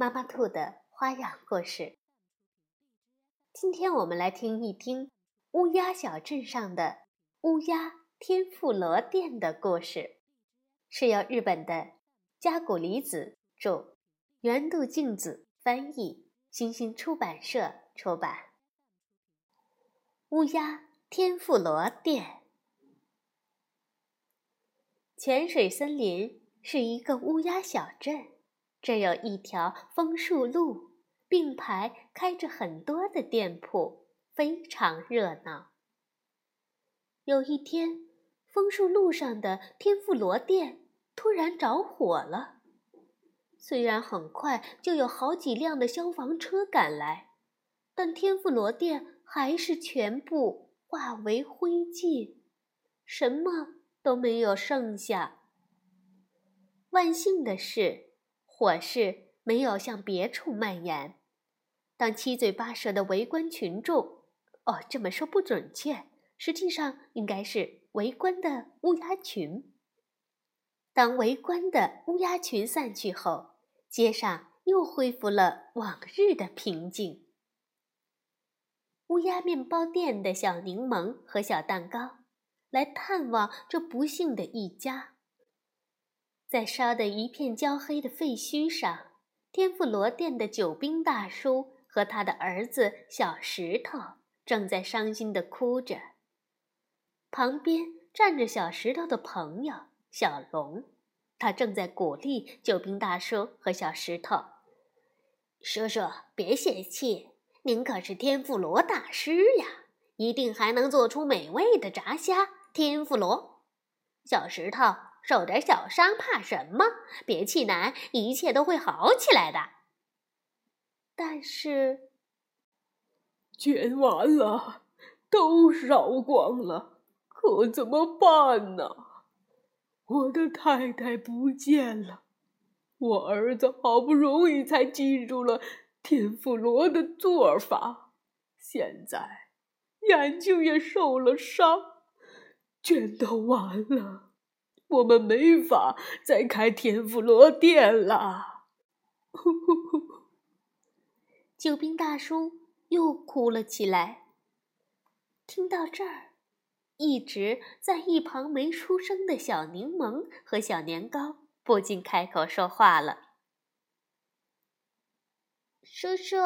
妈妈兔的花样故事。今天我们来听一听乌鸦小镇上的乌鸦天妇罗店的故事，是由日本的加古里子著，原度静子翻译，新星出版社出版。乌鸦天妇罗店，泉水森林是一个乌鸦小镇。这有一条枫树路，并排开着很多的店铺，非常热闹。有一天，枫树路上的天妇罗店突然着火了。虽然很快就有好几辆的消防车赶来，但天妇罗店还是全部化为灰烬，什么都没有剩下。万幸的是。火势没有向别处蔓延。当七嘴八舌的围观群众，哦，这么说不准确，实际上应该是围观的乌鸦群。当围观的乌鸦群散去后，街上又恢复了往日的平静。乌鸦面包店的小柠檬和小蛋糕来探望这不幸的一家。在烧得一片焦黑的废墟上，天妇罗店的酒兵大叔和他的儿子小石头正在伤心地哭着。旁边站着小石头的朋友小龙，他正在鼓励酒兵大叔和小石头：“叔叔，别泄气，您可是天妇罗大师呀，一定还能做出美味的炸虾天妇罗。”小石头。受点小伤怕什么？别气馁，一切都会好起来的。但是，煎完了，都烧光了，可怎么办呢？我的太太不见了，我儿子好不容易才记住了天妇罗的做法，现在眼睛也受了伤，全都完了。我们没法再开天妇罗店了。救兵大叔又哭了起来。听到这儿，一直在一旁没出声的小柠檬和小年糕不禁开口说话了：“叔叔，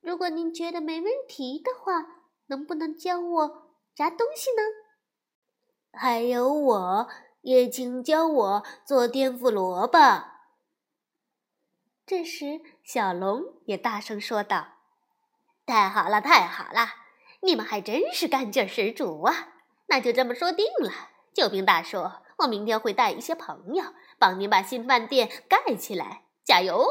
如果您觉得没问题的话，能不能教我炸东西呢？还有我。”也请教我做天妇罗吧。这时，小龙也大声说道：“太好了，太好了！你们还真是干劲十足啊！那就这么说定了。救兵大叔，我明天会带一些朋友帮您把新饭店盖起来。加油！”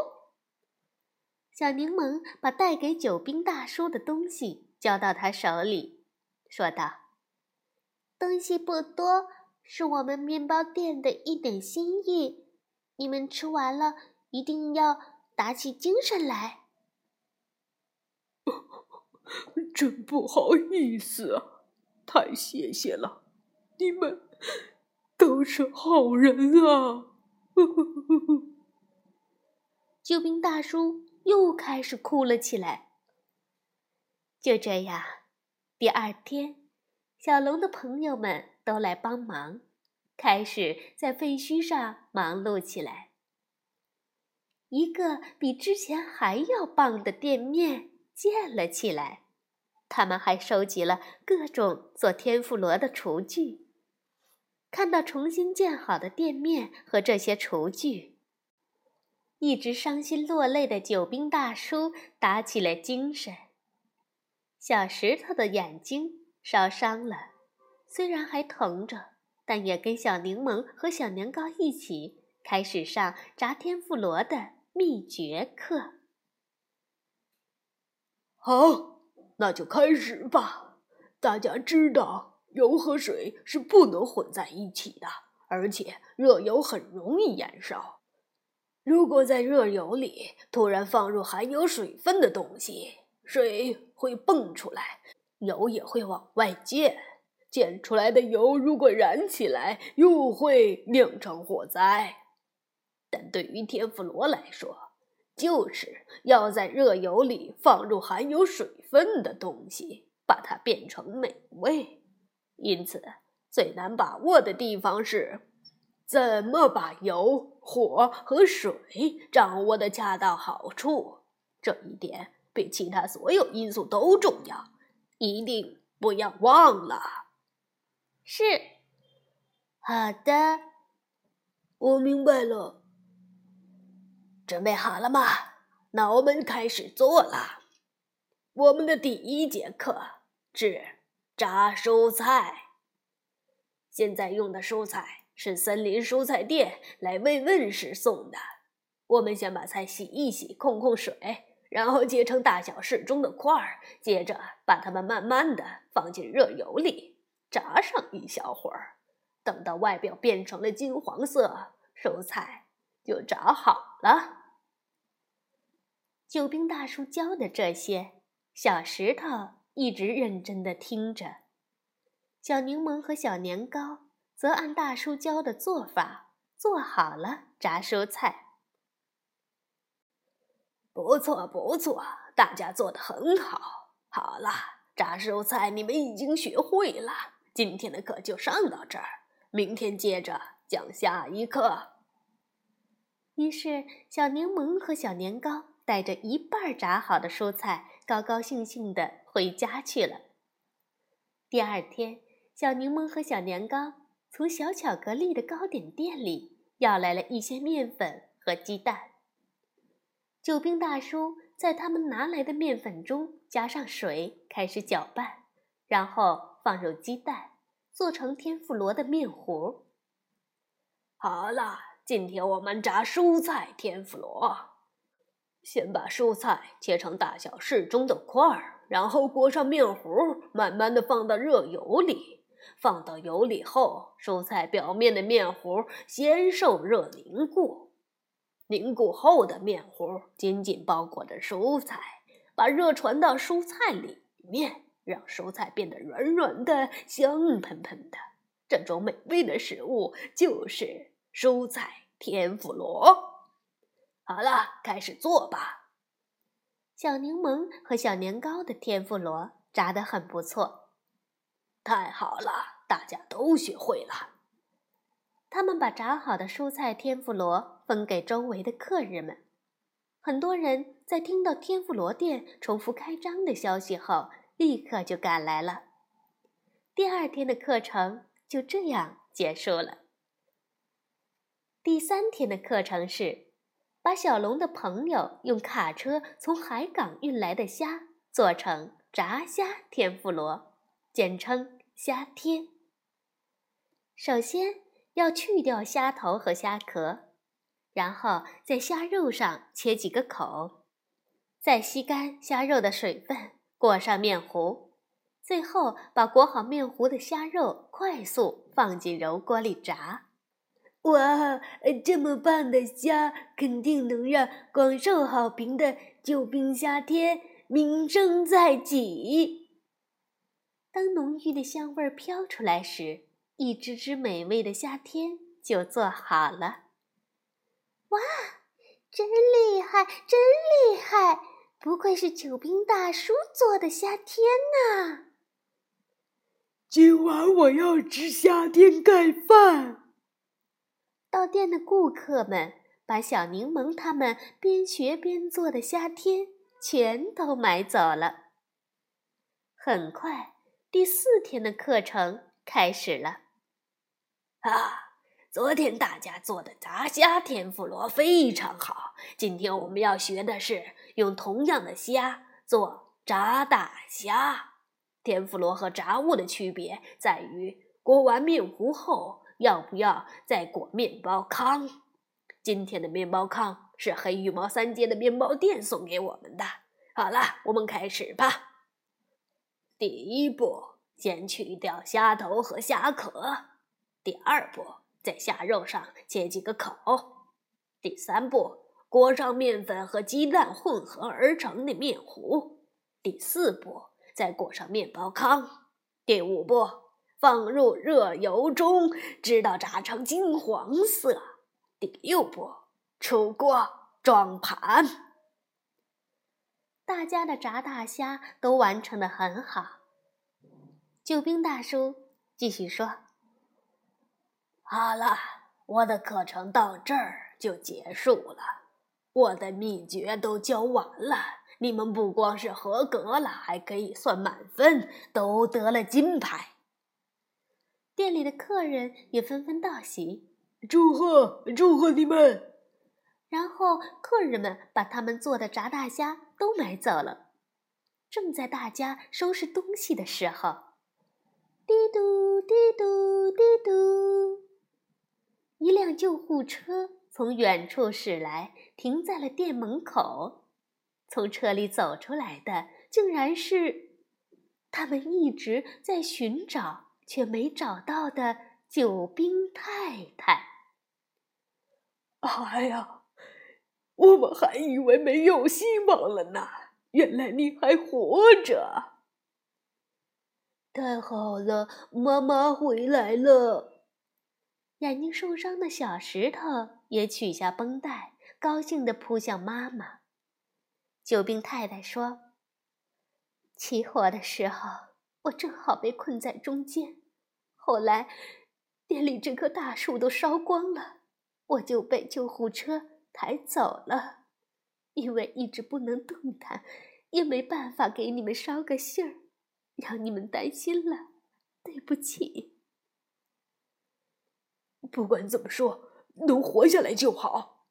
小柠檬把带给救兵大叔的东西交到他手里，说道：“东西不多。”是我们面包店的一点心意，你们吃完了一定要打起精神来。真不好意思啊，太谢谢了，你们都是好人啊！救兵大叔又开始哭了起来。就这样，第二天，小龙的朋友们。都来帮忙，开始在废墟上忙碌起来。一个比之前还要棒的店面建了起来，他们还收集了各种做天妇罗的厨具。看到重新建好的店面和这些厨具，一直伤心落泪的救兵大叔打起了精神。小石头的眼睛烧伤了。虽然还疼着，但也跟小柠檬和小年糕一起开始上炸天妇罗的秘诀课。好，那就开始吧。大家知道，油和水是不能混在一起的，而且热油很容易燃烧。如果在热油里突然放入含有水分的东西，水会蹦出来，油也会往外溅。溅出来的油如果燃起来，又会酿成火灾。但对于天妇罗来说，就是要在热油里放入含有水分的东西，把它变成美味。因此，最难把握的地方是，怎么把油、火和水掌握的恰到好处。这一点比其他所有因素都重要，一定不要忘了。是，好的，我明白了。准备好了吗？那我们开始做了。我们的第一节课是炸蔬菜。现在用的蔬菜是森林蔬菜店来慰问时送的。我们先把菜洗一洗，控控水，然后切成大小适中的块儿，接着把它们慢慢的放进热油里炸上一小会儿。等到外表变成了金黄色，蔬菜就炸好了。救兵大叔教的这些，小石头一直认真的听着。小柠檬和小年糕则按大叔教的做法做好了炸蔬菜。不错，不错，大家做的很好。好了，炸蔬菜你们已经学会了。今天的课就上到这儿，明天接着讲下一课。于是，小柠檬和小年糕。带着一半炸好的蔬菜，高高兴兴地回家去了。第二天，小柠檬和小年糕从小巧克力的糕点店里要来了一些面粉和鸡蛋。救兵大叔在他们拿来的面粉中加上水，开始搅拌，然后放入鸡蛋，做成天妇罗的面糊。好了，今天我们炸蔬菜天妇罗。先把蔬菜切成大小适中的块儿，然后裹上面糊，慢慢的放到热油里。放到油里后，蔬菜表面的面糊先受热凝固，凝固后的面糊紧紧包裹着蔬菜，把热传到蔬菜里面，让蔬菜变得软软的、香喷喷的。这种美味的食物就是蔬菜天妇罗。好了，开始做吧。小柠檬和小年糕的天妇罗炸得很不错，太好了，大家都学会了。他们把炸好的蔬菜天妇罗分给周围的客人们。很多人在听到天妇罗店重复开张的消息后，立刻就赶来了。第二天的课程就这样结束了。第三天的课程是。把小龙的朋友用卡车从海港运来的虾做成炸虾天妇罗，简称虾天。首先要去掉虾头和虾壳，然后在虾肉上切几个口，再吸干虾肉的水分，裹上面糊，最后把裹好面糊的虾肉快速放进油锅里炸。哇，这么棒的虾，肯定能让广受好评的救兵虾天名声在即。当浓郁的香味飘出来时，一只只美味的虾天就做好了。哇，真厉害，真厉害！不愧是救兵大叔做的虾天呐！今晚我要吃虾天盖饭。到店的顾客们把小柠檬他们边学边做的虾天全都买走了。很快，第四天的课程开始了。啊，昨天大家做的炸虾天妇罗非常好。今天我们要学的是用同样的虾做炸大虾。天妇罗和炸物的区别在于裹完面糊后。要不要再裹面包糠？今天的面包糠是黑羽毛三街的面包店送给我们的。好了，我们开始吧。第一步，先去掉虾头和虾壳。第二步，在虾肉上切几个口。第三步，裹上面粉和鸡蛋混合而成的面糊。第四步，再裹上面包糠。第五步，放入热油中，直到炸成金黄色。第六步，出锅装盘。大家的炸大虾都完成的很好。救兵大叔继续说：“好了，我的课程到这儿就结束了，我的秘诀都教完了。你们不光是合格了，还可以算满分，都得了金牌。”店里的客人也纷纷道喜：“祝贺，祝贺你们！”然后，客人们把他们做的炸大虾都买走了。正在大家收拾东西的时候，滴嘟滴嘟滴嘟，一辆救护车从远处驶来，停在了店门口。从车里走出来的，竟然是他们一直在寻找却没找到的救兵太太。哎呀！我们还以为没有希望了呢，原来你还活着！太好了，妈妈回来了。眼睛受伤的小石头也取下绷带，高兴地扑向妈妈。救兵太太说：“起火的时候，我正好被困在中间，后来店里这棵大树都烧光了，我就被救护车。”抬走了，因为一直不能动弹，也没办法给你们捎个信儿，让你们担心了，对不起。不管怎么说，能活下来就好。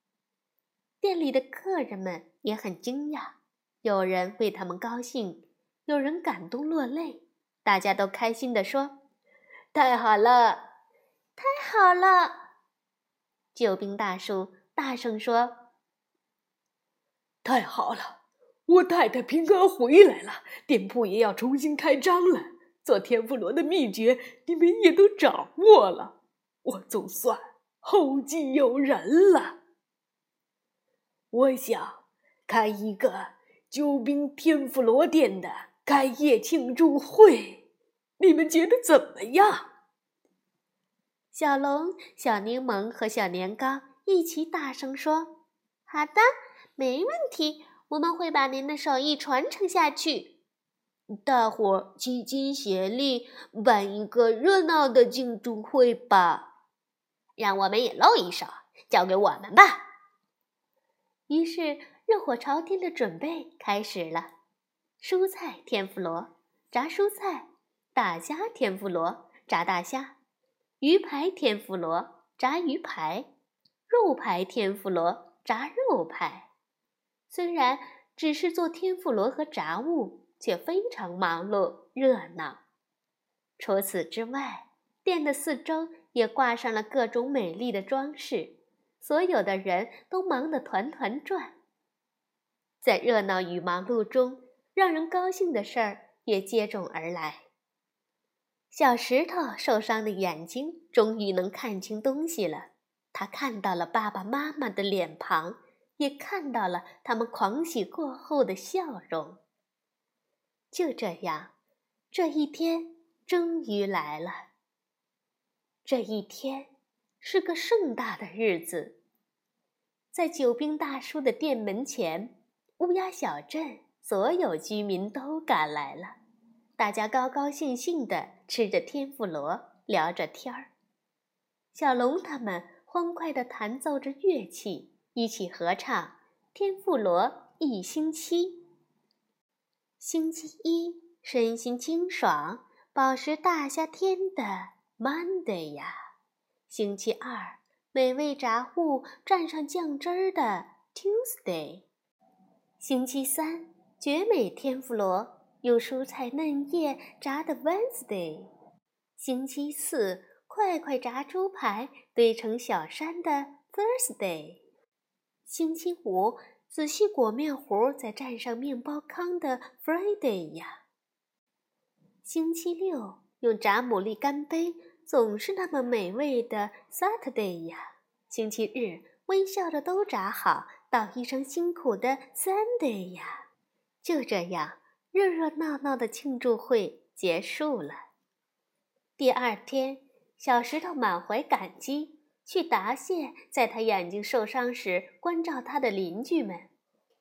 店里的客人们也很惊讶，有人为他们高兴，有人感动落泪，大家都开心地说：“太好了，太好了！”救兵大叔。大声说：“太好了，我太太平安回来了，店铺也要重新开张了。做天妇罗的秘诀，你们也都掌握了，我总算后继有人了。我想开一个救兵天妇罗店的开业庆祝会，你们觉得怎么样？”小龙、小柠檬和小年糕。一起大声说：“好的，没问题，我们会把您的手艺传承下去。大伙儿齐心协力，办一个热闹的庆祝会吧！让我们也露一手，交给我们吧。”于是，热火朝天的准备开始了：蔬菜天妇罗，炸蔬菜；大虾天妇罗，炸大虾；鱼排天妇罗，炸鱼排。肉排天妇罗，炸肉排。虽然只是做天妇罗和炸物，却非常忙碌热闹。除此之外，店的四周也挂上了各种美丽的装饰，所有的人都忙得团团转。在热闹与忙碌中，让人高兴的事儿也接踵而来。小石头受伤的眼睛终于能看清东西了。他看到了爸爸妈妈的脸庞，也看到了他们狂喜过后的笑容。就这样，这一天终于来了。这一天是个盛大的日子，在救兵大叔的店门前，乌鸦小镇所有居民都赶来了。大家高高兴兴地吃着天妇罗，聊着天儿。小龙他们。欢快地弹奏着乐器，一起合唱《天妇罗一星期》。星期一，身心清爽，饱食大夏天的 Monday 呀。星期二，美味炸物蘸上酱汁儿的 Tuesday。星期三，绝美天妇罗用蔬菜嫩叶炸的 Wednesday。星期四。快快炸猪排堆成小山的 Thursday，星期五仔细裹面糊，再蘸上面包糠的 Friday 呀。星期六用炸牡蛎干杯，总是那么美味的 Saturday 呀。星期日微笑着都炸好，道一声辛苦的 Sunday 呀。就这样，热热闹闹的庆祝会结束了。第二天，小石头满怀感激去答谢在他眼睛受伤时关照他的邻居们。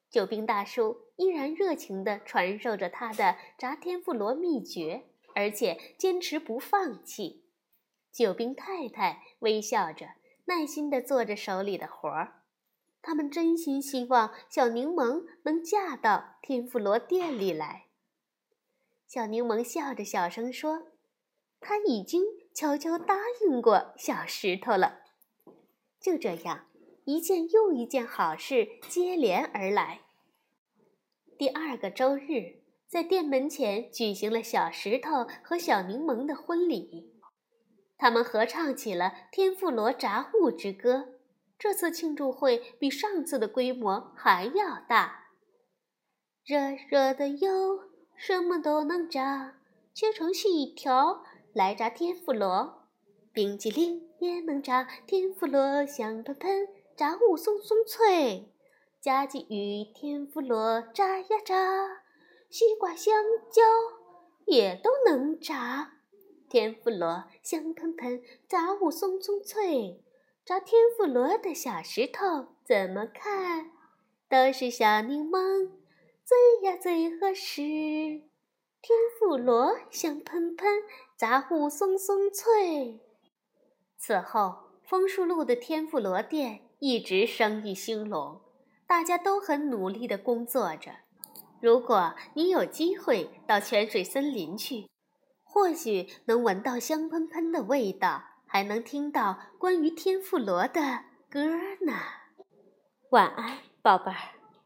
救兵大叔依然热情地传授着他的炸天妇罗秘诀，而且坚持不放弃。救兵太太微笑着，耐心地做着手里的活儿。他们真心希望小柠檬能嫁到天妇罗店里来。小柠檬笑着小声说：“他已经悄悄答应过小石头了。”就这样，一件又一件好事接连而来。第二个周日，在店门前举行了小石头和小柠檬的婚礼，他们合唱起了《天妇罗炸物之歌》。这次庆祝会比上次的规模还要大。热热的油，什么都能炸，切成细条来炸天妇罗。冰激凌也能炸天妇罗，香喷喷，炸物松松脆。加鸡与天妇罗炸呀炸，西瓜香蕉也都能炸。天妇罗香喷喷，炸物松松脆。炸天妇罗的小石头怎么看，都是小柠檬最呀最合适。天妇罗香喷喷，炸物松松脆。此后，枫树路的天妇罗店一直生意兴隆，大家都很努力地工作着。如果你有机会到泉水森林去，或许能闻到香喷喷的味道。还能听到关于天妇罗的歌呢。晚安，宝贝儿。